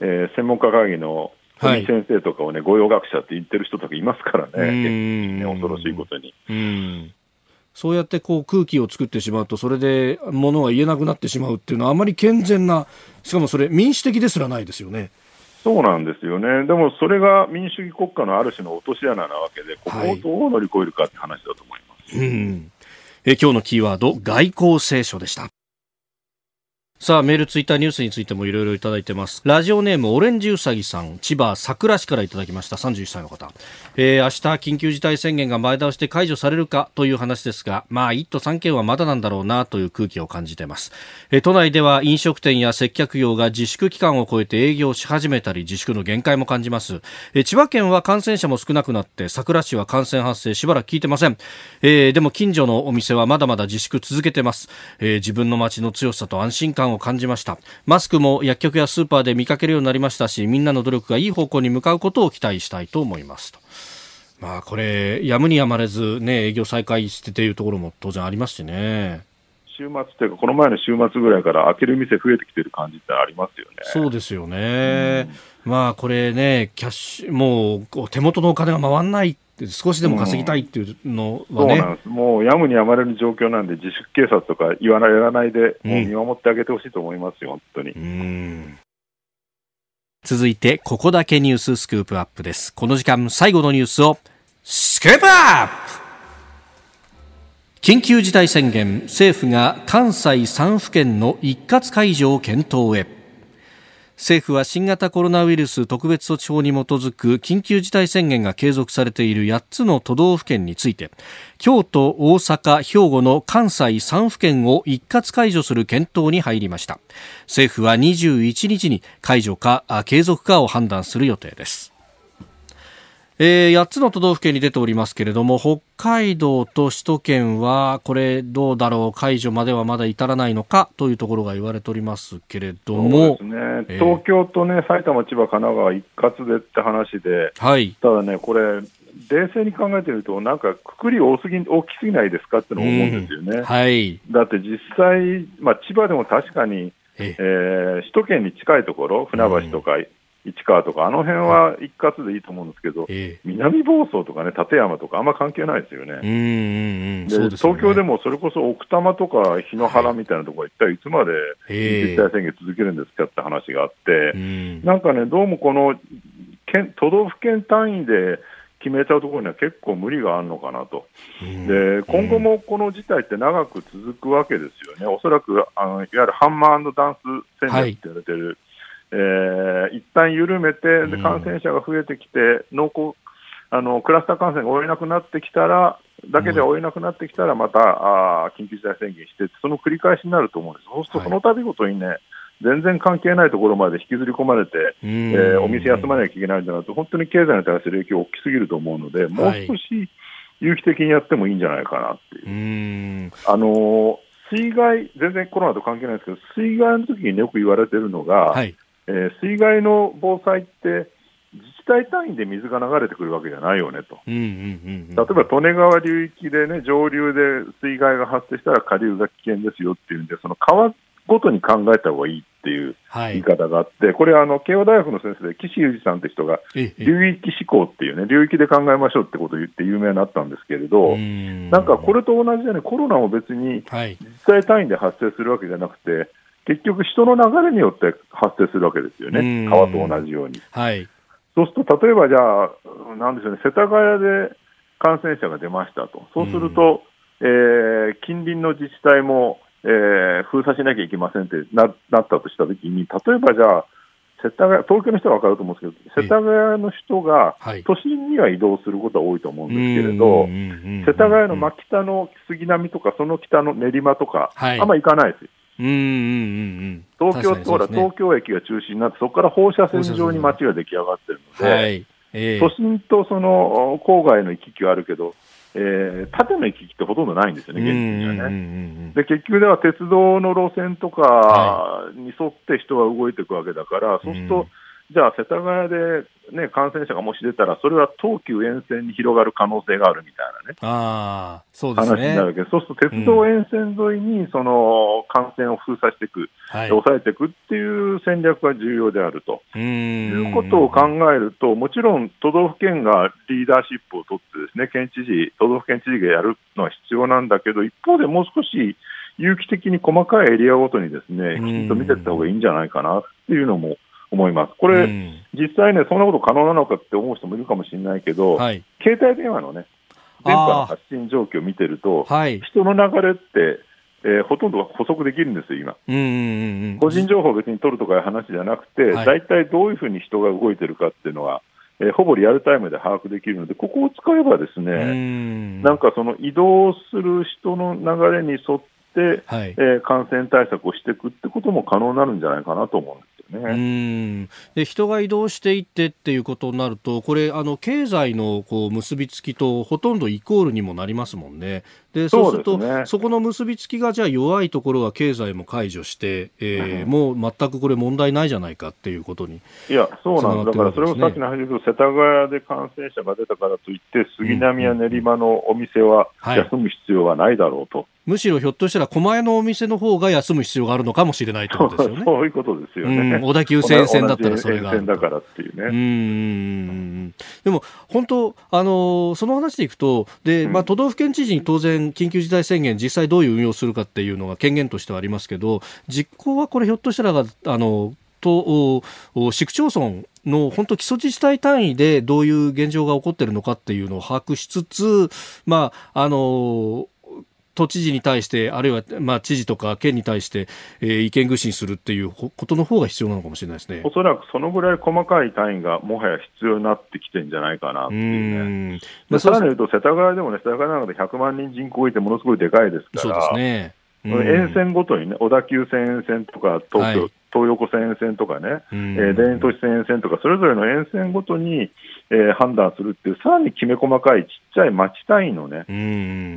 Speaker 4: えー、専門家会議の先生とかをね、御用学者って言ってる人とかいますからね、ね恐ろしいことに。
Speaker 1: うんそうやってこう空気を作ってしまうと、それで物が言えなくなってしまうっていうのは、あまり健全な、しかもそれ、民主的ですらないですよね。
Speaker 4: そうなんですよね、でもそれが民主主義国家のある種の落とし穴なわけで、ここをどう乗り越えるかって話だと思います。はい、うん
Speaker 1: え今日のキーワード、外交青書でした。さあ、メール、ツイッター、ニュースについてもいろいろいただいてます。ラジオネーム、オレンジウサギさん、千葉桜市からいただきました。31歳の方。えー、明日、緊急事態宣言が前倒して解除されるかという話ですが、まあ、1都3県はまだなんだろうなという空気を感じています。えー、都内では飲食店や接客業が自粛期間を超えて営業し始めたり、自粛の限界も感じます。えー、千葉県は感染者も少なくなって、桜市は感染発生しばらく聞いてません。えー、でも近所のお店はまだまだ自粛続けてます。えー、自分の街の強さと安心感を感じましたマスクも薬局やスーパーで見かけるようになりましたしみんなの努力がいい方向に向かうことを期待したいと思いますとまあこれやむにやまれずね営業再開してというところも当然ありますしね
Speaker 4: 週末というか、この前の週末ぐらいから開ける店増えてきてる感じってありますよね。
Speaker 1: そうですよね。うん、まあこれね、キャッシュ、もう手元のお金が回らない少しでも稼ぎたいっていうのはね、うん、そうなんです
Speaker 4: もうやむにやまれる状況なんで、自粛警察とか言わない、やらないで、もう見守ってあげてほしいと思いますよ、本当に。
Speaker 1: 続いて、ここだけニューススクープアップです。この時間、最後のニュースを、スクープアップ緊急事態宣言、政府が関西3府県の一括解除を検討へ。政府は新型コロナウイルス特別措置法に基づく緊急事態宣言が継続されている8つの都道府県について京都、大阪、兵庫の関西3府県を一括解除する検討に入りました。政府は21日に解除か継続かを判断する予定です。えー、8つの都道府県に出ておりますけれども北海道と首都圏はこれどうだろう解除まではまだ至らないのかというところが言われておりますけれども、
Speaker 4: ね。えー、東京と、ね、埼玉、千葉、神奈川一括でって話で、はい、ただね、これ、冷静に考えてみると、なんかくくり多すぎ大きすぎないですかっての思うんですよね。うん、はい、だって実際、まあ、千葉でも確かに、えー、首都圏に近いところ、船橋とか、うん市川とか、あの辺は一括でいいと思うんですけど、えー、南房総とかね、立山とか、あんま関係ないですよね。うんで、ね、東京でもそれこそ奥多摩とか檜原みたいなところ、一体いつまで自治体宣言続けるんですかって話があって、なんかね、どうもこの県都道府県単位で決めちゃうところには結構無理があるのかなと、で今後もこの事態って長く続くわけですよね、おそらくあのいわゆるハンマーダンス戦略って言われてる。はいえー、一旦緩めて、で感染者が増えてきて、濃厚あのクラスター感染が追えなくなってきたら、だけで追えなくなってきたら、また、あ緊急事態宣言して、その繰り返しになると思うんです、そうするとその度ごとにね、全然関係ないところまで引きずり込まれて、えー、お店休まなきゃいけないんだなと、本当に経済に対する影響大きすぎると思うので、もう少し有機的にやってもいいんじゃないかなっていう。あの水害、全然コロナと関係ないですけど、水害の時によく言われてるのが、はいえー、水害の防災って、自治体単位で水が流れてくるわけじゃないよねと、例えば利根川流域で、ね、上流で水害が発生したら下流が危険ですよっていうんで、その川ごとに考えた方がいいっていう言い方があって、はい、これあの、慶応大学の先生で岸裕二さんって人が、流域思考っていうね、流域で考えましょうってことを言って有名になったんですけれど、なんかこれと同じように、コロナも別に自治体単位で発生するわけじゃなくて、結局、人の流れによって発生するわけですよね、川と同じように。はい、そうすると、例えばじゃあ、なんでしょうね、世田谷で感染者が出ましたと、そうすると、えー、近隣の自治体も、えー、封鎖しなきゃいけませんってななったとしたときに、例えばじゃあ、世田谷東京の人は分かると思うんですけど、世田谷の人が都心には移動することは多いと思うんですけれど、世田谷の真北の杉並とか、その北の練馬とか、はい、あんま行かないですよ。うんうんうん。東京、ね、ほら、東京駅が中心になって、そこから放射線状に街が出来上がってるので、はい。えー、都心とその郊外の行き来はあるけど、えー、縦の行き来ってほとんどないんですよね、現地にはね。で、結局では鉄道の路線とかに沿って人が動いていくわけだから、そうすると、じゃあ世田谷で、ね、感染者がもし出たら、それは東急沿線に広がる可能性があるみたいなね、
Speaker 1: あそうですね。
Speaker 4: 話になるけ。ど、そうすると鉄道沿線沿いにその感染を封鎖していく、
Speaker 1: はい、
Speaker 4: 抑えていくっていう戦略が重要であると。いうことを考えると、もちろん都道府県がリーダーシップを取って、ですね県知事、都道府県知事がやるのは必要なんだけど、一方でもう少し有機的に細かいエリアごとにですねきちんと見ていった方がいいんじゃないかなっていうのも思います。これ、実際ね、そんなこと可能なのかって思う人もいるかもしれないけど、はい、携帯電話のね、電波の発信状況を見てると、はい、人の流れって、えー、ほとんど補足できるんですよ、今。うんうんうん、個人情報を別に取るとかいう話じゃなくて、大、は、体、い、どういうふうに人が動いてるかっていうのは、えー、ほぼリアルタイムで把握できるので、ここを使えばですね、なんかその移動する人の流れに沿って、はい、えー、感染対策をしていくってことも可能になるんじゃないかなと思うんです。ね。うん
Speaker 1: で人が移動していってっていうことになると、これ、あの経済のこう結びつきとほとんどイコールにもなりますもんね。でそうするとそ、ね,、この結びつきがじゃあ弱いところは経済も解除して、えー、うん、もう全くこれ問題ないじゃないかっていうことに
Speaker 4: いや、そうなんだ、ね、からそれもさっきの話で世田谷で感染者が出たからといって、杉並や練馬のお店は休む必要はないだろうと。はい
Speaker 1: むしろひょっとしたら狛江のお店の方が休む必要があるのかもしれないってことですよね。
Speaker 4: そういうことですよね。
Speaker 1: うん、小田急線線だったらそれが
Speaker 4: だからっていうね。うん。
Speaker 1: でも本当あのその話でいくとで、まあ、都道府県知事に当然緊急事態宣言実際どういう運用するかっていうのが権限としてはありますけど実行はこれひょっとしたらあのと市区町村の本当基礎自治体単位でどういう現状が起こっているのかっていうのを把握しつつ、まあ、あの都知事に対して、あるいは、まあ、知事とか県に対して、えー、意見具申するっていうことの方が必要なのかもしれないですね。
Speaker 4: おそらくそのぐらい細かい単位がもはや必要になってきてるんじゃないかなっていうね。でさらに言うと、世田谷でもね、世田谷なんかで100万人人口いてものすごいでかいですから、そうですね。沿線ごとにね、小田急線沿線とか東京、はい、東横線沿線とかね、えー、田園都市線沿線とか、それぞれの沿線ごとに、えー、判断するっていう、さらにきめ細かいちっちゃい町単位のね、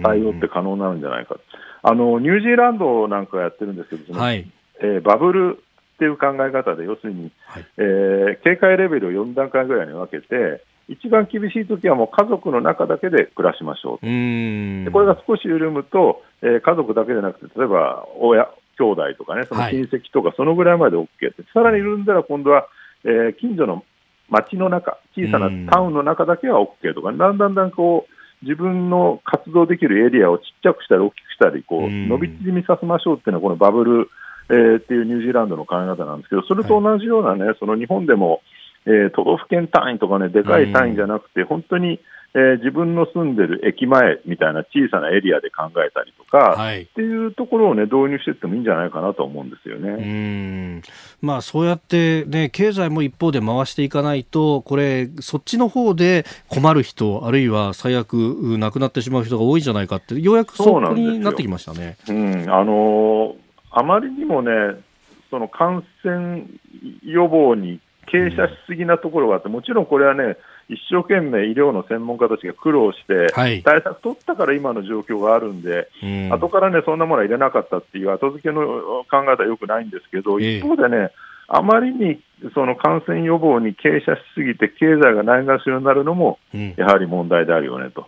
Speaker 4: 対応って可能になるんじゃないか。あの、ニュージーランドなんかやってるんですけど、はい、えー、バブルっていう考え方で、要するに、はい、えー、警戒レベルを4段階ぐらいに分けて、一番厳しいときはもう家族の中だけで暮らしましょう。でこれが少し緩むと、えー、家族だけでなくて、例えば親、兄弟とかね、その親戚とか、そのぐらいまで OK って、はい、さらに緩んだら今度は、えー、近所の町の中、小さなタウンの中だけは OK とか、だんだんだんこう、自分の活動できるエリアをちっちゃくしたり大きくしたり、こう、伸び縮みさせましょうっていうのは、このバブル、えー、っていうニュージーランドの考え方なんですけど、それと同じようなね、はい、その日本でも、えー、都道府県単位とかね、でかい単位じゃなくて、本当に、えー、自分の住んでる駅前みたいな小さなエリアで考えたりとか、はい、っていうところをね、導入していってもいいんじゃないかなと思うんですよね。うん
Speaker 1: まあ、そうやってね、経済も一方で回していかないと、これ、そっちの方で困る人、あるいは最悪亡くなってしまう人が多いんじゃないかって、ようやくそこになってきましたね。
Speaker 4: うん、あのー、あまりにもね、その感染予防に傾斜しすぎなところがあって、もちろんこれはね、一生懸命医療の専門家たちが苦労して、対策取ったから今の状況があるんで、はい、後からね、そんなものは入れなかったっていう後付けの考え方はよくないんですけど、一方でね、あまりにその感染予防に傾斜しすぎて、経済がないがしろになるのも、やはり問題であるよねと。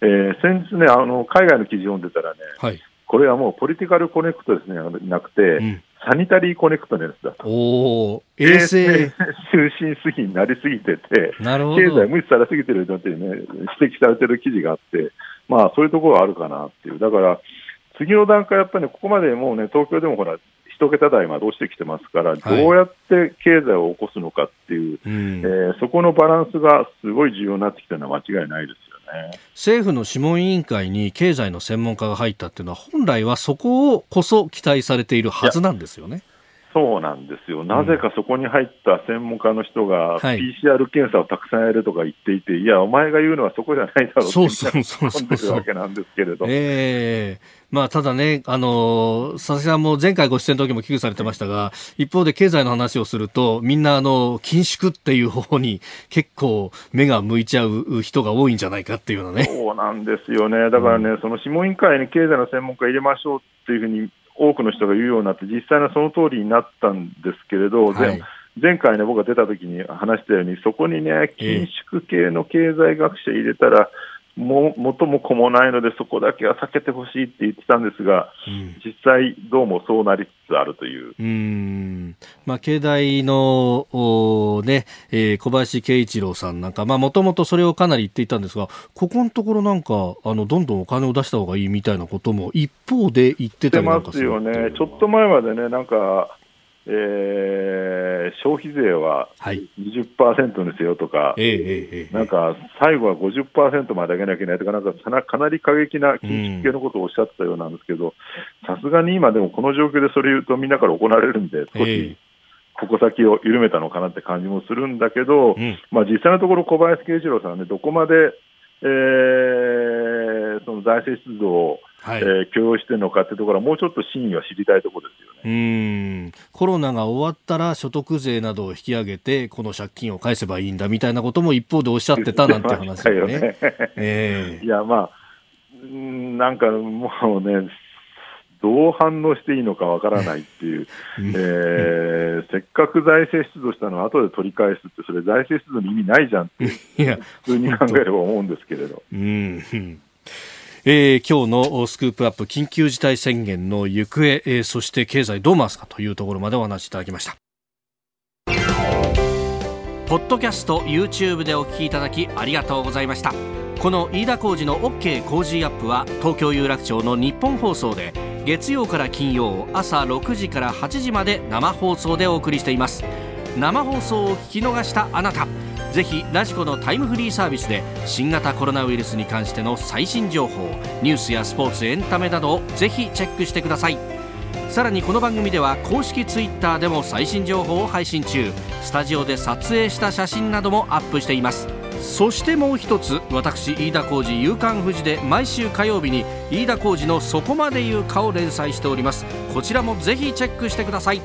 Speaker 4: えー、先日ね、あの海外の記事を読んでたらね、はい、これはもうポリティカルコネクトですね、なくて、うんサニタリーコネクトのやつだと。
Speaker 1: お衛生。中
Speaker 4: 心主義になりすぎてて、なるほど。経済無視されすぎてるのってね、指摘されてる記事があって、まあそういうところはあるかなっていう。だから、次の段階、やっぱりね、ここまでもうね、東京でもほら、一桁台まで落ちてきてますから、どうやって経済を起こすのかっていう、はい、えー、そこのバランスがすごい重要になってきたのは間違いないです
Speaker 1: 政府の諮問委員会に経済の専門家が入ったっていうのは、本来はそこをこそ期待されているはずなんですよね。
Speaker 4: そうなんですよ、なぜかそこに入った専門家の人が、PCR 検査をたくさんやるとか言っていて、いや、お前が言うのはそこじゃないだろうってそうそうそうそうそうわけなんですけれど。
Speaker 1: えーまあ、ただね、あの、佐々木さんも前回ご出演の時も危惧されてましたが、一方で経済の話をすると、みんなあの、緊縮っていう方に結構目が向いちゃう人が多いんじゃないかっていうのね。
Speaker 4: そうなんですよね。だからね、うん、その諮問委員会に経済の専門家入れましょうっていうふうに多くの人が言うようになって、実際にその通りになったんですけれど、はい、前回ね、僕が出た時に話したように、そこにね、緊縮系の経済学者入れたら、も元も子もないので、そこだけは避けてほしいって言ってたんですが、うん、実際、どうもそうなりつつあるという。
Speaker 1: うん。まあ、経済のねえー、小林慶一郎さんなんか、もともとそれをかなり言っていたんですが、ここのところなんか、あのどんどんお金を出した方がいいみたいなことも、一方で言ってたりなんか
Speaker 4: するよね、ちょっと前までね、なんか、えー、消費税は20%にせよとか、はい、なんか最後は50%まで上げなきゃいけないとか、なんかかなり過激な緊縮系のことをおっしゃってたようなんですけど、さすがに今、でもこの状況でそれ言うと、みんなから怒られるんで、少し矛先を緩めたのかなって感じもするんだけど、うん、まあ、実際のところ、小林慶一郎さんはね、どこまで、えー、その財政出動をはい、えー、許容してるのかっていうところは、もうちょっと真意は知りたいところですよね。
Speaker 1: うん。コロナが終わったら所得税などを引き上げて、この借金を返せばいいんだみたいなことも一方でおっしゃってたなんて話よね。ね
Speaker 4: えー、いや、まあ、なんかもうね、どう反応していいのかわからないっていう、えー、せっかく財政出動したのを後で取り返すって、それ、財政出動の意味ないじゃんって、普通に考えれば思うんですけれど。うん
Speaker 1: えー、今日のスクープアップ緊急事態宣言の行方、えー、そして経済どう回すかというところまでお話しいただきました。ポッドキャスト YouTube でお聞きいただきありがとうございました。この飯田浩司の OK 工事アップは東京有楽町の日本放送で月曜から金曜朝6時から8時まで生放送でお送りしています。生放送を聞き逃したあなた。ぜひラジコのタイムフリーサービスで新型コロナウイルスに関しての最新情報ニュースやスポーツエンタメなどをぜひチェックしてください。さらにこの番組では公式ツイッターでも最新情報を配信中。スタジオで撮影した写真などもアップしています。そしてもう一つ私飯田浩司夕刊富士で毎週火曜日に飯田浩司の「そこまで言うか」を連載しております。こちらもぜひチェックしてください。